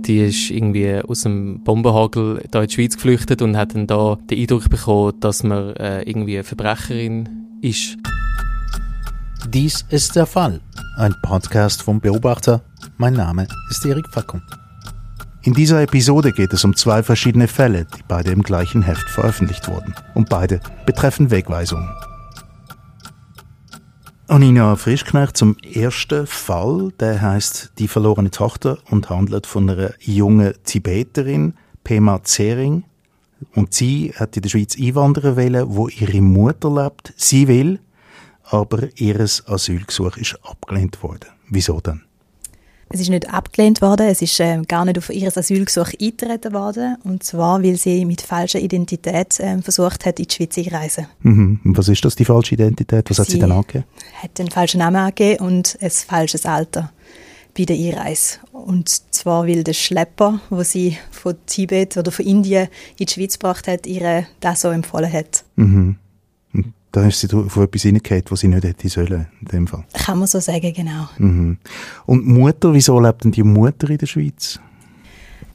Die ist irgendwie aus dem Bombenhagel da in die Schweiz geflüchtet und hat dann da den Eindruck bekommen, dass man äh, irgendwie eine Verbrecherin ist. Dies ist der Fall. Ein Podcast vom Beobachter. Mein Name ist Erik Fackung. In dieser Episode geht es um zwei verschiedene Fälle, die beide im gleichen Heft veröffentlicht wurden. Und beide betreffen Wegweisungen. Anina Frischknecht zum ersten Fall, der heißt Die verlorene Tochter und handelt von einer jungen Tibeterin, Pema Zering. Und sie hat in der Schweiz einwandern wollen, wo ihre Mutter lebt. Sie will, aber ihr Asylgesuch ist abgelehnt worden. Wieso denn? Es ist nicht abgelehnt worden, es ist äh, gar nicht auf ihr Asylgesuch eingetreten worden. Und zwar, weil sie mit falscher Identität äh, versucht hat, in die Schweiz einzureisen. Mhm. Und was ist das, die falsche Identität? Was sie hat sie denn angegeben? hat einen falschen Namen angegeben und ein falsches Alter bei der Einreise. Und zwar, weil der Schlepper, wo sie von Tibet oder von Indien in die Schweiz gebracht hat, ihr das so empfohlen hat. Mhm. Da ist sie auf etwas hineingehauen, was sie nicht hätte sollen, in dem Fall. Kann man so sagen, genau. Mhm. Und Mutter, wieso lebt denn die Mutter in der Schweiz?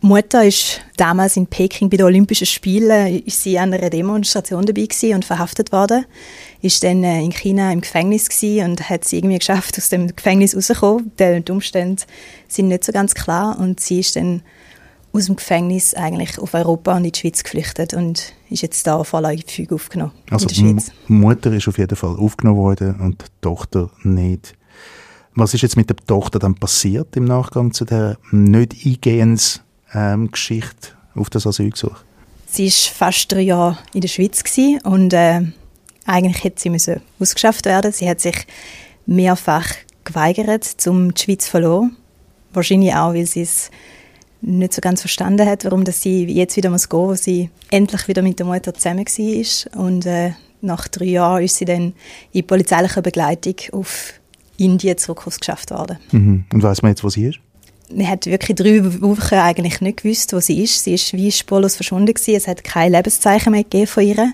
Mutter ist damals in Peking bei den Olympischen Spielen ist sie an einer Demonstration dabei und verhaftet worden. Ist dann äh, in China im Gefängnis und hat es irgendwie geschafft, aus dem Gefängnis rauszukommen. Die Umstände sind nicht so ganz klar und sie ist dann aus dem Gefängnis eigentlich auf Europa und in die Schweiz geflüchtet und ist jetzt da vorläufig aufgenommen also. Die Mutter ist auf jeden Fall aufgenommen worden und die Tochter nicht. Was ist jetzt mit der Tochter dann passiert im Nachgang zu der nicht eingehenden ähm, Geschichte auf das Asylgesuch? Sie war fast drei Jahre in der Schweiz und äh, eigentlich hätte sie müssen ausgeschafft werden. Sie hat sich mehrfach geweigert, um die Schweiz zu verloren. Wahrscheinlich auch, weil sie es nicht so ganz verstanden hat, warum dass sie jetzt wieder muss gehen, wo sie endlich wieder mit der Mutter zusammen war. Und äh, nach drei Jahren ist sie dann in polizeilicher Begleitung auf Indien zurück geschafft worden. Mhm. Und weiß man jetzt, wo sie ist? Man hat wirklich drei Wochen eigentlich nicht gewusst, wo sie ist. Sie ist wie spurlos verschwunden gewesen. Es hat kein Lebenszeichen mehr gegeben von ihr.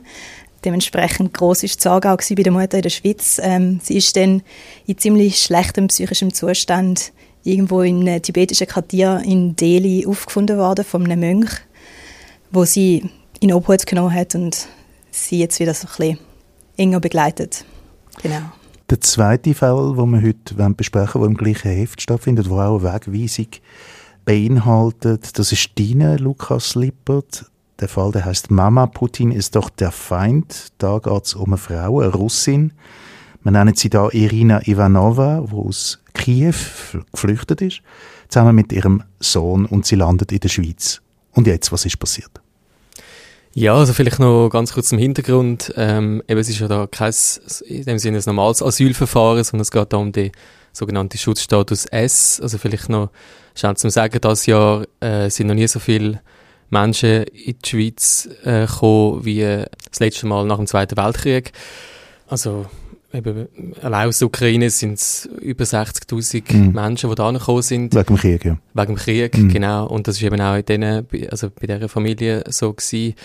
Dementsprechend groß ist die Sorge auch bei der Mutter in der Schweiz. Ähm, sie ist dann in ziemlich schlechtem psychischem Zustand irgendwo in einem tibetischen Quartier in Delhi aufgefunden worden von einem Mönch, wo sie in Obhut genommen hat und sie jetzt wieder so ein bisschen enger begleitet. Genau. Der zweite Fall, den wir heute besprechen wollen, der im gleichen Heft stattfindet, wo auch eine Wegweisung beinhaltet, das ist deine, Lukas Lippert. Der Fall, der heißt Mama Putin ist doch der Feind. Da geht es um eine Frau, eine Russin. Wir nennen sie da Irina Ivanova, die aus Kiew geflüchtet ist, zusammen mit ihrem Sohn und sie landet in der Schweiz. Und jetzt, was ist passiert? Ja, also vielleicht noch ganz kurz zum Hintergrund. Ähm, eben, es ist ja da kein, in dem Sinne ein normales Asylverfahren, sondern es geht da um den sogenannten Schutzstatus S. Also vielleicht noch schnell zum Sagen, das Jahr äh, sind noch nie so viele Menschen in die Schweiz äh, gekommen wie das letzte Mal nach dem Zweiten Weltkrieg. Also eben, allein aus der Ukraine sind es über 60.000 mhm. Menschen, die da gekommen sind. Wegen dem Krieg, ja. Wegen dem Krieg, mhm. genau. Und das ist eben auch in denen, also bei dieser Familie so gewesen.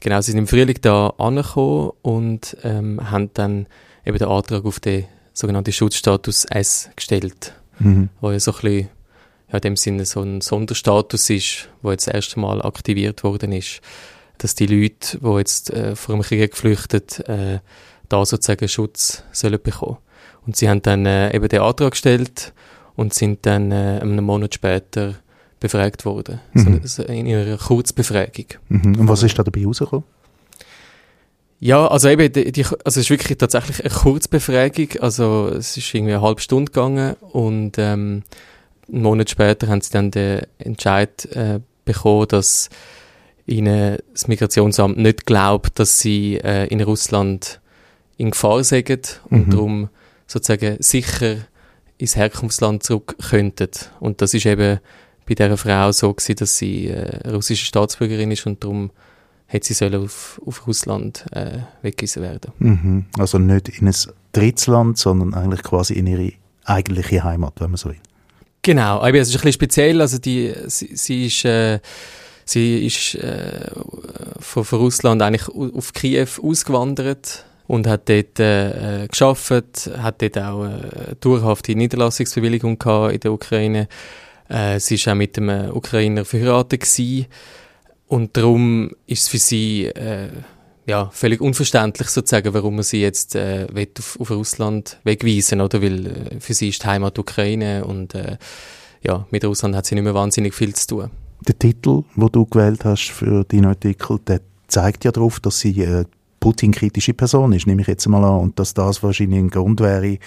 Genau, sie sind im Frühling da angekommen und ähm, haben dann eben den Antrag auf den sogenannten Schutzstatus S gestellt, mhm. wo ja so ein bisschen, ja, in dem Sinne so ein Sonderstatus ist, wo jetzt das erste Mal aktiviert worden ist, dass die Leute, die jetzt äh, vor dem Krieg geflüchtet, äh, da sozusagen Schutz sollen bekommen. Und sie haben dann äh, eben den Antrag gestellt und sind dann äh, einen Monat später befragt worden. Mhm. So, in ihrer Kurzbefragung. Mhm. Und was ist da dabei rausgekommen? Ja, also eben, die, die, also es ist wirklich tatsächlich eine Kurzbefragung. Also es ist irgendwie eine halbe Stunde gegangen und ähm, einen Monat später haben sie dann den Entscheid äh, bekommen, dass ihnen das Migrationsamt nicht glaubt, dass sie äh, in Russland in Gefahr sind und mhm. darum sozusagen sicher ins Herkunftsland zurück könnten. Und das ist eben bei dieser Frau so gewesen, dass sie äh, russische Staatsbürgerin ist und darum hätte sie sollen auf, auf Russland äh, weggewiesen werden. Mhm. Also nicht in ein Drittland, sondern eigentlich quasi in ihre eigentliche Heimat, wenn man so will. Genau, aber es ist ein bisschen speziell, also die, sie, sie ist... Äh, Sie ist äh, von, von Russland eigentlich auf Kiew ausgewandert und hat dort äh, geschafft, hat dort auch eine dauerhafte Niederlassungsbewilligung in der Ukraine, Äh, sie ist auch mit einem Ukrainer verheiratet gewesen. und darum ist es für sie äh, ja, völlig unverständlich sozusagen, warum man sie jetzt äh, auf, auf Russland wegweisen oder weil äh, für sie ist die Heimat Ukraine und äh, ja, mit Russland hat sie nicht mehr wahnsinnig viel zu tun. Der Titel, wo du gewählt hast für deinen Artikel, der zeigt ja darauf, dass sie äh, Putin-kritische Person ist, nehme ich jetzt mal an, und dass das wahrscheinlich ein Grund wäre,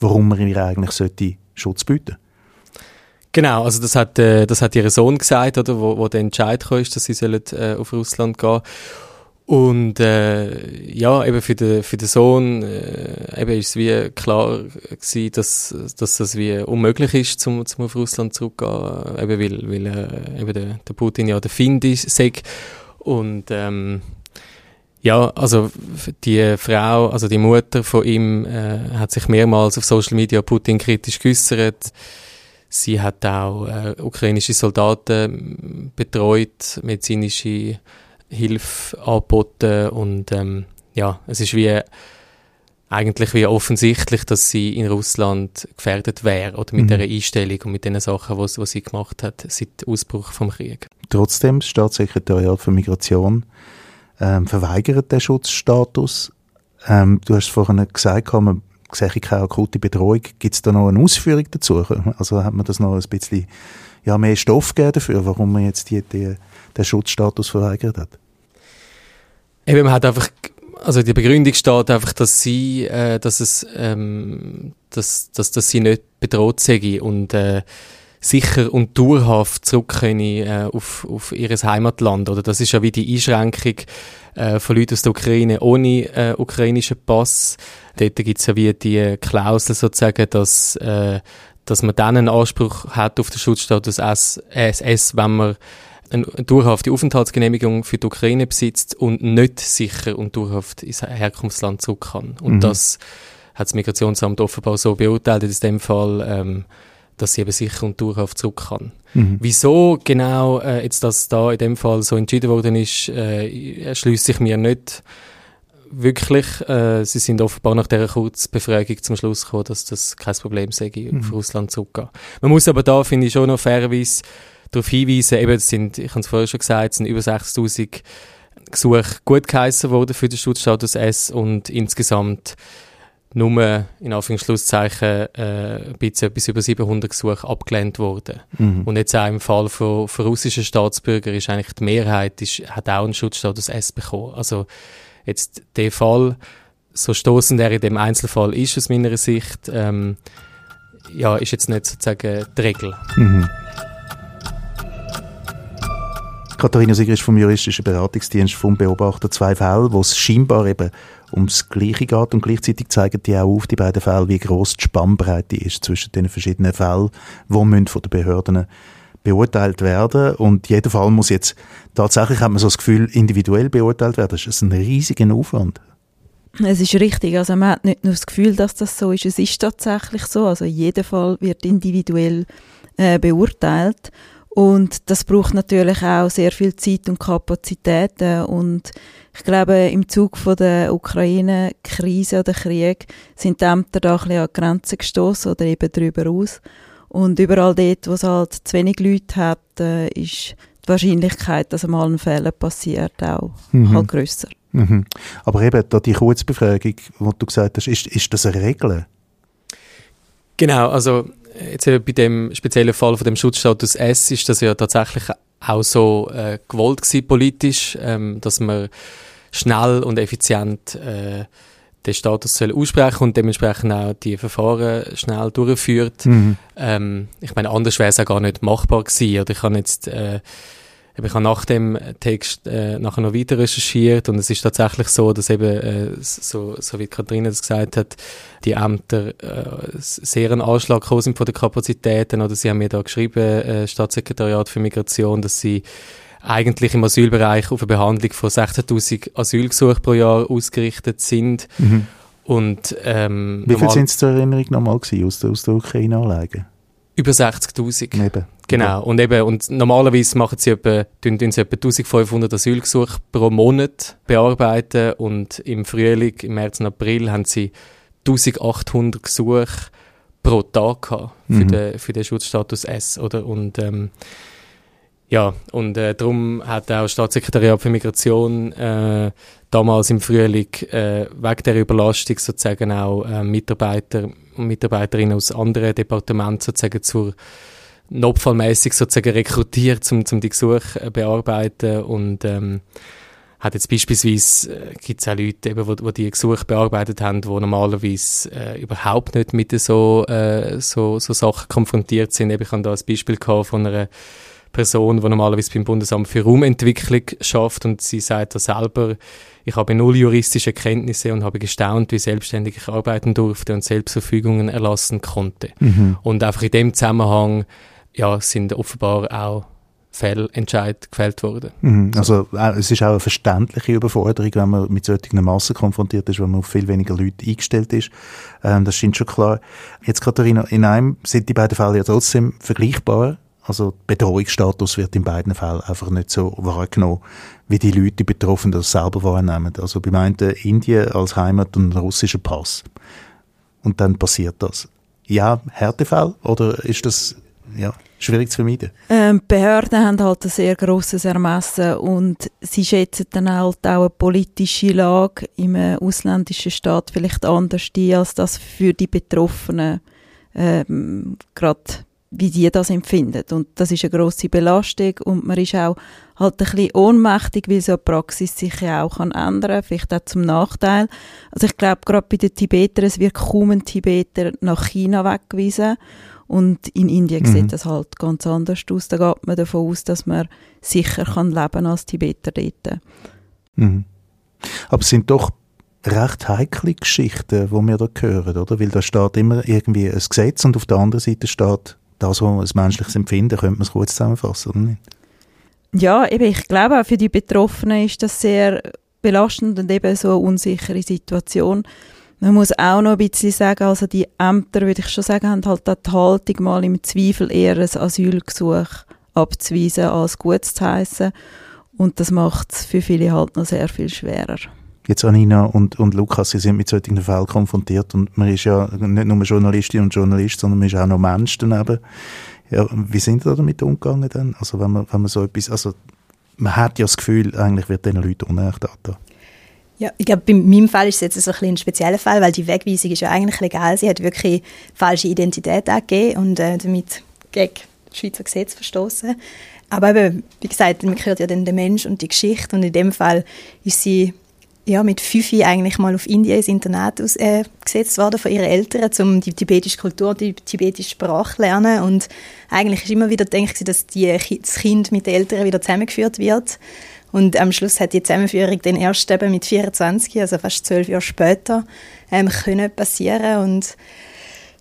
warum man ihr eigentlich sollte Schutz bieten Genau, also das hat, äh, das hat ihr Sohn gesagt, oder, wo, wo der Entscheid kam, dass sie sollen, äh, auf Russland gehen und äh, ja, eben für den, für den Sohn äh, eben ist es wie klar gewesen, dass, dass das wie unmöglich ist, zum, zum auf Russland zurückzugehen, eben weil, weil äh, eben der, der Putin ja der Find ist. Und ähm, ja, also die Frau, also die Mutter von ihm, äh, hat sich mehrmals auf Social Media Putin kritisch geäußert. Sie hat auch äh, ukrainische Soldaten betreut, medizinische Hilfe angeboten und ähm, ja, es ist wie eigentlich wie offensichtlich, dass sie in Russland gefährdet wäre oder mit mhm. der Einstellung und mit den Sachen, was was sie gemacht hat seit Ausbruch vom Krieg. Trotzdem, das Staatssekretariat für Migration ähm, verweigert den Schutzstatus. Ähm, du hast vorhin gesagt, man sehe keine akute Bedrohung. Gibt es da noch eine Ausführung dazu? Also hat man das noch ein bisschen ja, mehr Stoff gegeben dafür, warum man jetzt die, die, den Schutzstatus verweigert hat? Eben, man hat einfach, also die Begründung steht einfach, dass sie, äh, dass es, ähm, dass, dass, dass sie nicht bedroht sei und äh, sicher und dauerhaft zurück können, äh, auf, auf ihr Heimatland. Oder das ist ja wie die Einschränkung äh, von Leuten aus der Ukraine ohne äh, ukrainischen Pass. Dort gibt es ja wie die Klausel sozusagen, dass, äh, dass man dann einen Anspruch hat auf den Schutzstatus SS, wenn man eine dauerhafte Aufenthaltsgenehmigung für die Ukraine besitzt und nicht sicher und dauerhaft ins Herkunftsland zurück kann. Und mhm. das hat das Migrationsamt offenbar so beurteilt, in dem Fall, ähm, dass sie eben sicher und dauerhaft zurück kann. Mhm. Wieso genau äh, jetzt das da in dem Fall so entschieden worden ist, äh, erschließt sich mir nicht wirklich. Äh, sie sind offenbar nach dieser Kurzbefragung zum Schluss gekommen, dass das kein Problem sei, mhm. auf Russland zurückzugehen. Man muss aber da, finde ich, schon noch fairerweise darauf hinweisen, eben, es sind, ich habe es vorher schon gesagt, es sind über 6000 Gesuche gut geheissen worden für den Schutzstatus S und insgesamt nur, in Anführungszeichen, äh, ein bisschen etwas über 700 Gesuche abgelehnt worden. Mhm. Und jetzt auch im Fall von, von russischen Staatsbürgern ist eigentlich die Mehrheit, ist, hat auch einen Schutzstatus S bekommen. Also jetzt der Fall, so stoßend er in dem Einzelfall ist aus meiner Sicht, ähm, ja, ist jetzt nicht sozusagen die Regel. Mhm. Katharina Sieger ist vom juristischen Beratungsdienst vom Beobachter zwei Fälle, wo es scheinbar eben ums Gleiche geht und gleichzeitig zeigen die auch auf, die beiden Fälle, wie groß die Spannbreite ist zwischen den verschiedenen Fällen, die von den Behörden beurteilt werden. Und jeder Fall muss jetzt tatsächlich, hat man so das Gefühl, individuell beurteilt werden. Das ist ein riesiger Aufwand. Es ist richtig, also man hat nicht nur das Gefühl, dass das so ist, es ist tatsächlich so, also jeder Fall wird individuell äh, beurteilt und das braucht natürlich auch sehr viel Zeit und Kapazitäten. Und ich glaube, im Zug von der Ukraine-Krise oder Krieg sind die Ämter da ein bisschen an die Grenzen gestoßen oder eben darüber aus. Und überall dort, wo es halt zu wenig Leute hat, äh, ist die Wahrscheinlichkeit, dass einmal ein Fehler passiert, auch mhm. halt grösser. Mhm. Aber eben, da die Kurzbefragung, die du gesagt hast, ist, ist das eine Regel? Genau, also jetzt bei dem speziellen Fall von dem Schutzstatus S ist das ja tatsächlich auch so äh, gewollt gewesen, politisch, ähm, dass man schnell und effizient äh, den Status soll aussprechen und dementsprechend auch die Verfahren schnell durchführt. Mhm. Ähm, ich meine, anders wäre es ja gar nicht machbar gewesen. Oder ich kann jetzt äh, ich habe nach dem Text äh, nachher noch weiter recherchiert und es ist tatsächlich so, dass eben, äh, so, so wie Katharina das gesagt hat, die Ämter äh, sehr einen Anschlag sind von den Kapazitäten oder sie haben mir da geschrieben, äh, Staatssekretariat für Migration, dass sie eigentlich im Asylbereich auf eine Behandlung von 16'000 Asylgesuchen pro Jahr ausgerichtet sind. Mhm. Und, ähm, Wie viel sind es zur Erinnerung nochmal gewesen aus der, aus der Ukraine-Anlage? Über 60'000. Genau. Und eben, und normalerweise machen sie etwa, tun, tun sie etwa 1500 Asylgesuche pro Monat bearbeiten und im Frühling, im März und April haben sie 1800 Gesuche pro Tag gehabt für, Mhm. den, für den Schutzstatus S, oder? Und ähm, ja, und äh, darum hat auch das Staatssekretariat für Migration äh, damals im Frühling äh, wegen der Überlastung sozusagen auch äh, Mitarbeiter und Mitarbeiterinnen aus anderen Departementen sozusagen zur notfallmäßig sozusagen rekrutiert, um, um die Gesuche äh, bearbeiten und ähm, hat jetzt beispielsweise, äh, gibt es auch Leute, eben, wo, wo die Gesuche bearbeitet haben, die normalerweise äh, überhaupt nicht mit so, äh, so, so Sachen konfrontiert sind. Eben, ich habe da ein Beispiel gehabt von einer Person, die normalerweise beim Bundesamt für Raumentwicklung schafft und sie sagt da selber, ich habe null juristische Kenntnisse und habe gestaunt, wie selbstständig ich arbeiten durfte und Selbstverfügungen erlassen konnte. Mhm. Und einfach in dem Zusammenhang ja, sind offenbar auch Fehlentscheid gefällt worden. Mhm. Also äh, es ist auch eine verständliche Überforderung, wenn man mit solchen Massen konfrontiert ist, wenn man auf viel weniger Leute eingestellt ist. Ähm, das stimmt schon klar. Jetzt, Katharina, in einem sind die beiden Fälle ja trotzdem vergleichbar. Also der Bedrohungsstatus wird in beiden Fällen einfach nicht so wahrgenommen, wie die Leute, die Betroffenen das selber wahrnehmen. Also beim einen Indien als Heimat und ein russischer Pass. Und dann passiert das. Ja, Härtefall oder ist das ja, schwierig zu vermeiden? Ähm, Behörden haben halt ein sehr grosses Ermessen und sie schätzen dann halt auch eine politische Lage im äh, ausländischen Staat vielleicht anders ein, als das für die Betroffenen ähm, gerade wie die das empfinden. Und das ist eine grosse Belastung und man ist auch halt ein bisschen ohnmächtig, weil so eine Praxis sich ja auch kann ändern vielleicht auch zum Nachteil. Also ich glaube, gerade bei den Tibetern, es wird kaum ein Tibeter nach China weggewiesen und in Indien Mhm. sieht das halt ganz anders aus. Da geht man davon aus, dass man sicher kann leben als Tibeter dort. Mhm. Aber es sind doch recht heikle Geschichten, die wir da hören, oder? Weil da steht immer irgendwie ein Gesetz und auf der anderen Seite steht das, was ein menschliches Empfinden, könnte man es kurz zusammenfassen, oder nicht? Ja, eben, ich glaube auch für die Betroffenen ist das sehr belastend und eben so eine unsichere Situation. Man muss auch noch ein bisschen sagen, also die Ämter, würde ich schon sagen, haben halt auch die Haltung, mal im Zweifel eher ein Asylgesuch abzuweisen, als gut zu heissen. Und das macht es für viele halt noch sehr viel schwerer. Jetzt Anina und, und Lukas, Sie sind mit solchen Fällen konfrontiert und man ist ja nicht nur Journalistin und Journalist, sondern man ist auch noch Mensch daneben. Ja, wie sind Sie damit umgegangen dann? Also wenn man, wenn man so etwas, also man hat ja das Gefühl, eigentlich wird diesen Leuten Unrecht angetan. Ja, ich glaube, bei meinem Fall ist es jetzt so ein, ein spezieller Fall, weil die Wegweisung ist ja eigentlich legal. Sie hat wirklich falsche Identität angegeben und äh, damit gegen das Schweizer Gesetz verstoßen. Aber eben, wie gesagt, man hört ja dann den Mensch und die Geschichte und in dem Fall ist sie ja, mit fünf eigentlich mal auf Indien ins Internat aus, äh, worden von ihren Eltern, um die tibetische Kultur, die tibetische Sprache zu lernen. Und eigentlich ist immer wieder gedacht, dass die, das Kind mit den Eltern wieder zusammengeführt wird. Und am Schluss hat die Zusammenführung dann erst eben mit 24, also fast zwölf Jahre später, ähm, können passieren. Und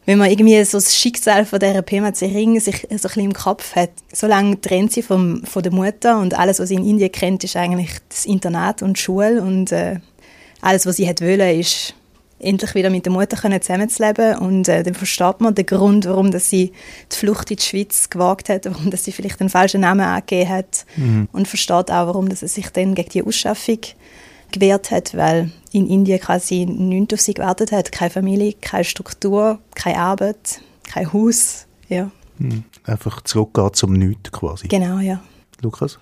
wenn man irgendwie so das Schicksal von dieser PMC Ring sich so ein bisschen im Kopf hat, so lange trennt sie vom, von der Mutter und alles, was sie in Indien kennt, ist eigentlich das Internat und die Schule und äh, alles, was sie hat wollen, ist endlich wieder mit der Mutter können zusammenzuleben und äh, dann versteht man den Grund, warum dass sie die Flucht in die Schweiz gewagt hat, warum dass sie vielleicht einen falschen Namen angegeben hat Mhm. und versteht auch, warum dass sie sich dann gegen die Ausschaffung gewehrt hat, weil in Indien quasi nichts auf sie gewartet hat. Keine Familie, keine Struktur, keine Arbeit, kein Haus. Ja, Mhm. Einfach zurückgehen zum Nichts quasi. genau, ja. Lukas?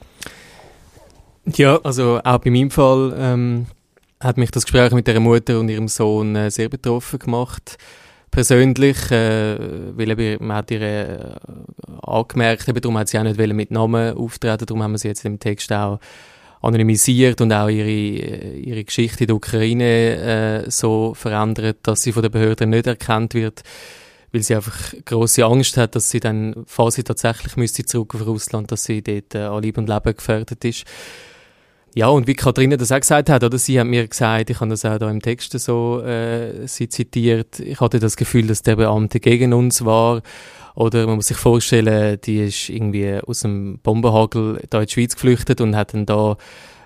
Ja, also auch bei meinem Fall ähm, hat mich das Gespräch mit der Mutter und ihrem Sohn äh, sehr betroffen gemacht. Persönlich, äh, weil eben, man hat ihr äh, angemerkt, eben, darum hat sie auch nicht mit Namen auftreten, darum haben wir sie jetzt im Text auch anonymisiert und auch ihre, äh, ihre Geschichte in der Ukraine äh, so verändert, dass sie von den Behörden nicht erkannt wird, weil sie einfach große Angst hat, dass sie dann, falls sie tatsächlich müsste zurück auf Russland, dass sie dort äh, an Leben und Leben gefährdet ist. Ja, und wie Katharina das auch gesagt hat, oder sie hat mir gesagt, ich habe das auch da im Text so äh, sie zitiert, ich hatte das Gefühl, dass der Beamte gegen uns war. Oder man muss sich vorstellen, die ist irgendwie aus dem Bombenhagel da in die Schweiz geflüchtet und hat dann da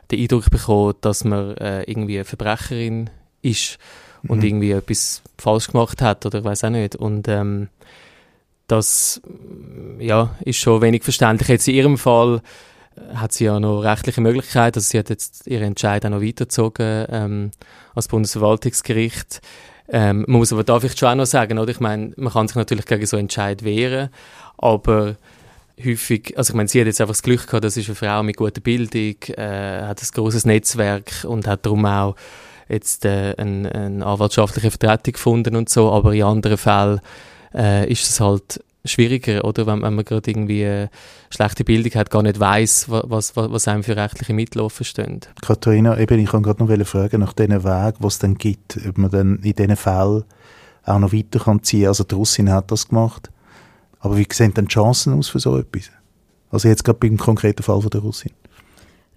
den Eindruck bekommen, dass man äh, irgendwie eine Verbrecherin ist und Mhm. irgendwie etwas falsch gemacht hat oder weiß auch nicht. Und ähm, das ja, ist schon wenig verständlich. Jetzt in ihrem Fall hat sie ja noch rechtliche Möglichkeiten, also sie hat jetzt ihren Entscheid auch noch weitergezogen ähm, als Bundesverwaltungsgericht. Ähm, man muss aber da vielleicht schon auch noch sagen, oder? Ich meine, man kann sich natürlich gegen so Entscheid wehren, aber häufig, also ich meine, sie hat jetzt einfach das Glück gehabt, das ist eine Frau mit guter Bildung, äh, hat ein großes Netzwerk und hat darum auch jetzt äh, eine, eine anwaltschaftliche Vertretung gefunden und so, aber in anderen Fällen äh, ist es halt schwieriger, oder? Wenn, wenn man gerade irgendwie eine schlechte Bildung hat, gar nicht weiß, was, was, was einem für rechtliche Mittel offen stehen. Katharina, eben, ich kann gerade noch fragen nach diesen Weg, was es dann gibt, ob man dann in diesen Fällen auch noch weiter kann ziehen. Also die Russin hat das gemacht. Aber wie sehen denn die Chancen aus für so etwas? Also jetzt gerade beim konkreten Fall von der Russin.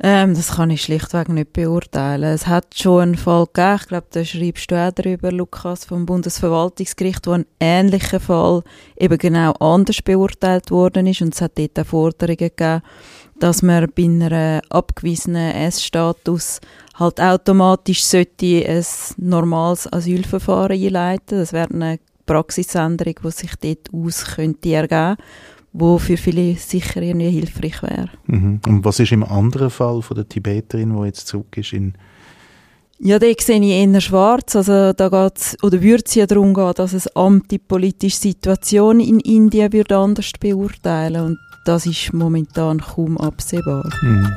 Ähm, das kann ich schlichtweg nicht beurteilen. Es hat schon einen Fall gegeben, ich glaube, da schreibst du auch darüber, Lukas, vom Bundesverwaltungsgericht, wo ein ähnlicher Fall eben genau anders beurteilt worden ist und es hat dort auch Forderungen gegeben, dass man bei einem abgewiesenen S-Status halt automatisch sollte ein normales Asylverfahren einleiten. Das wäre eine Praxisänderung, die sich dort aus könnte ergeben wo für viele sicher irgendwie hilfreich wäre. Mhm. Und was ist im anderen Fall von der Tibeterin, die jetzt zurück ist in ja, da sehe ich eher schwarz. Also da geht's, oder würde es ja darum gehen, dass es Amt die politische Situation in Indien würde anders beurteilen und das ist momentan kaum absehbar. Mhm.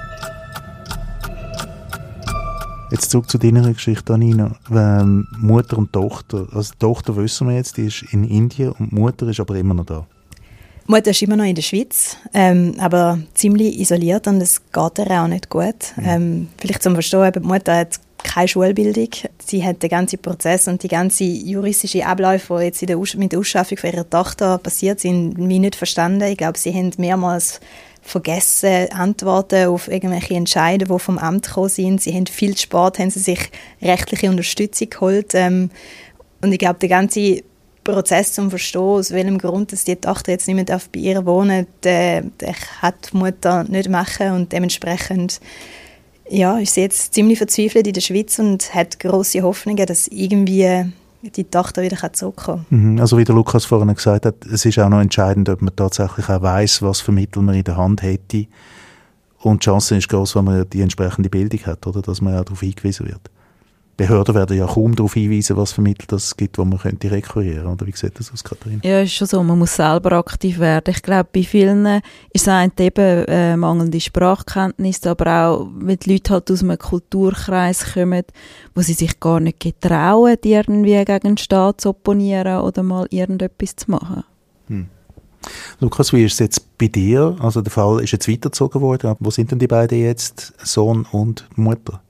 Jetzt zurück zu deiner Geschichte, Anina. Ähm, Mutter und Tochter. Also die Tochter wissen wir jetzt, die ist in Indien und die Mutter ist aber immer noch da. Mutter ist immer noch in der Schweiz, ähm, aber ziemlich isoliert und es geht ihr auch nicht gut. Mhm. Ähm, vielleicht zum Verstehen, die Mutter hat keine Schulbildung. Sie hat den ganzen Prozess und die ganze juristische Abläufe, die jetzt der mit der Ausschaffung von ihrer Tochter passiert sind, wie nicht verstanden. Ich glaube, sie haben mehrmals vergessen, Antworten auf irgendwelche Entscheidungen, die vom Amt gekommen sind. Sie haben viel spät, haben sie sich rechtliche Unterstützung geholt. Ähm, und ich glaube, der ganze Prozess zum Verstehen, aus welchem Grund dass die Tochter jetzt nicht mehr bei ihr wohnen darf, den kann die Mutter nicht machen und dementsprechend ja, ist sie jetzt ziemlich verzweifelt in der Schweiz und hat große Hoffnungen, dass irgendwie die Tochter wieder zurückkommen kann. Mhm. Also wie der Lukas vorhin gesagt hat, es ist auch noch entscheidend, ob man tatsächlich auch weiß, was für Mittel man in der Hand hätte. Und die Chance ist groß, wenn man die entsprechende Bildung hat, oder, dass man auch darauf hingewiesen wird. Behörden werden ja kaum darauf hinweisen, was für Mittel es gibt, wo man könnte rekurrieren oder wie sieht das aus, Katharina? Ja, ist schon so, man muss selber aktiv werden. Ich glaube, bei vielen ist es eben äh, mangelnde Sprachkenntnis, aber auch, wenn die Leute halt aus einem Kulturkreis kommen, wo sie sich gar nicht getrauen, irgendwie gegen den Staat zu opponieren oder mal irgendetwas zu machen. Hm. Lukas, wie ist es jetzt bei dir? Also der Fall ist jetzt weitergezogen worden. Wo sind denn die beiden jetzt, Sohn und Mutter?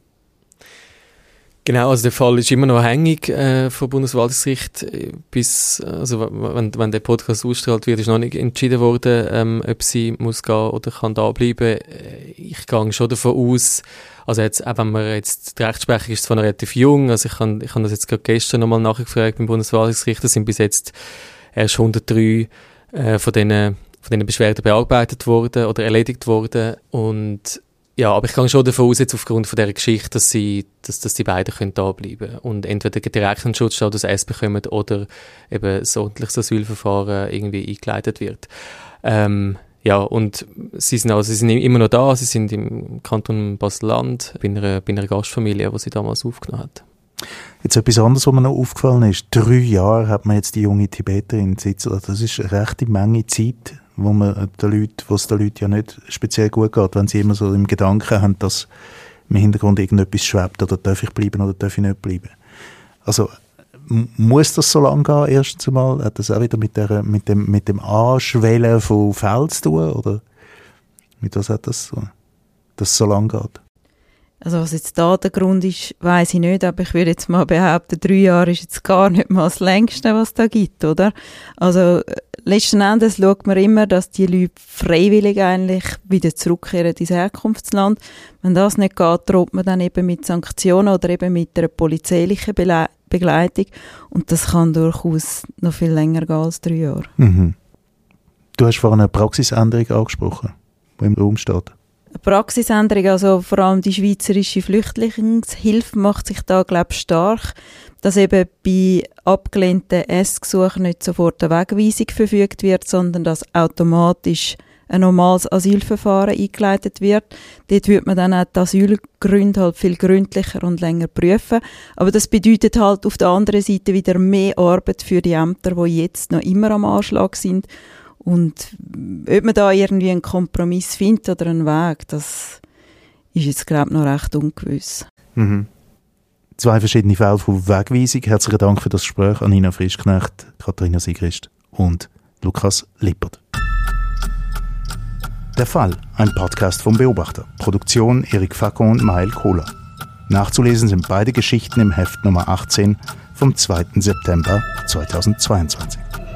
Genau, also der Fall ist immer noch hängig äh, vom Bundesverwaltungsgericht. Bis, also wenn, wenn der Podcast ausstrahlt wird, ist noch nicht entschieden worden, ähm, ob sie muss gehen oder kann da bleiben. Äh, ich gehe schon davon aus, also jetzt, auch wenn man jetzt, die Rechtsprechung ist zwar noch relativ jung, also ich habe ich hab das jetzt gerade gestern nochmal nachgefragt beim Bundesverwaltungsgericht, da sind bis jetzt erst 103 äh, von diesen von diesen Beschwerden bearbeitet worden oder erledigt worden und ja, aber ich gehe schon davon aus, jetzt aufgrund von dieser Geschichte, dass, sie, dass, dass die beiden können da bleiben und entweder direkten Schutzstatus S bekommen oder eben das ordentliche Asylverfahren irgendwie eingeleitet wird. Ähm, ja, und sie sind, also, sie sind immer noch da, sie sind im Kanton Basel-Land bei einer, bei einer Gastfamilie, die sie damals aufgenommen hat. Jetzt etwas anderes, was mir noch aufgefallen ist. Drei Jahre hat man jetzt die junge Tibeterin sitzen. Das ist eine rechte Menge Zeit wo man den Leuten, wo es den Leuten ja nicht speziell gut geht, wenn sie immer so im Gedanken haben, dass im Hintergrund irgendetwas schwebt oder darf ich bleiben oder darf ich nicht bleiben. Also muss das so lange gehen, erstens einmal? Hat das auch wieder mit, der, mit, dem, mit dem Anschwellen von Fällen zu tun? Oder mit was hat das so, dass es so lange geht? Also was jetzt da der Grund ist, weiß ich nicht, aber ich würde jetzt mal behaupten, drei Jahre ist jetzt gar nicht mal das längste, was da gibt, oder? Also letzten Endes schaut man immer, dass die Leute freiwillig eigentlich wieder zurückkehren ins Herkunftsland. Wenn das nicht geht, droht man dann eben mit Sanktionen oder eben mit einer polizeilichen Bele Begleitung und das kann durchaus noch viel länger gehen als drei Jahre. Mhm. Du hast vorhin eine Praxisänderung angesprochen, die im Raum steht. Praxisänderung, also vor allem die Schweizerische Flüchtlingshilfe macht sich da, glaube ich, stark, dass eben bei abgelehnten S-Gesuchen nicht sofort eine Wegweisung verfügt wird, sondern dass automatisch ein normales Asylverfahren eingeleitet wird. Dort wird man dann auch die Asylgründe halt viel gründlicher und länger prüfen. Aber das bedeutet halt auf der anderen Seite wieder mehr Arbeit für die Ämter, die jetzt noch immer am Anschlag sind. Und ob man da irgendwie einen Kompromiss findet oder einen Weg, das ist jetzt, glaube ich, noch recht ungewiss. Mhm. Zwei verschiedene Fälle von Wegweisung. Herzlichen Dank für das Gespräch an Nina Frischknecht, Katharina Sigrist und Lukas Lippert. Der Fall, ein Podcast vom Beobachter. Produktion Erik Facko und Mael Kohler. Nachzulesen sind beide Geschichten im Heft Nummer 18 vom 2. September 2022.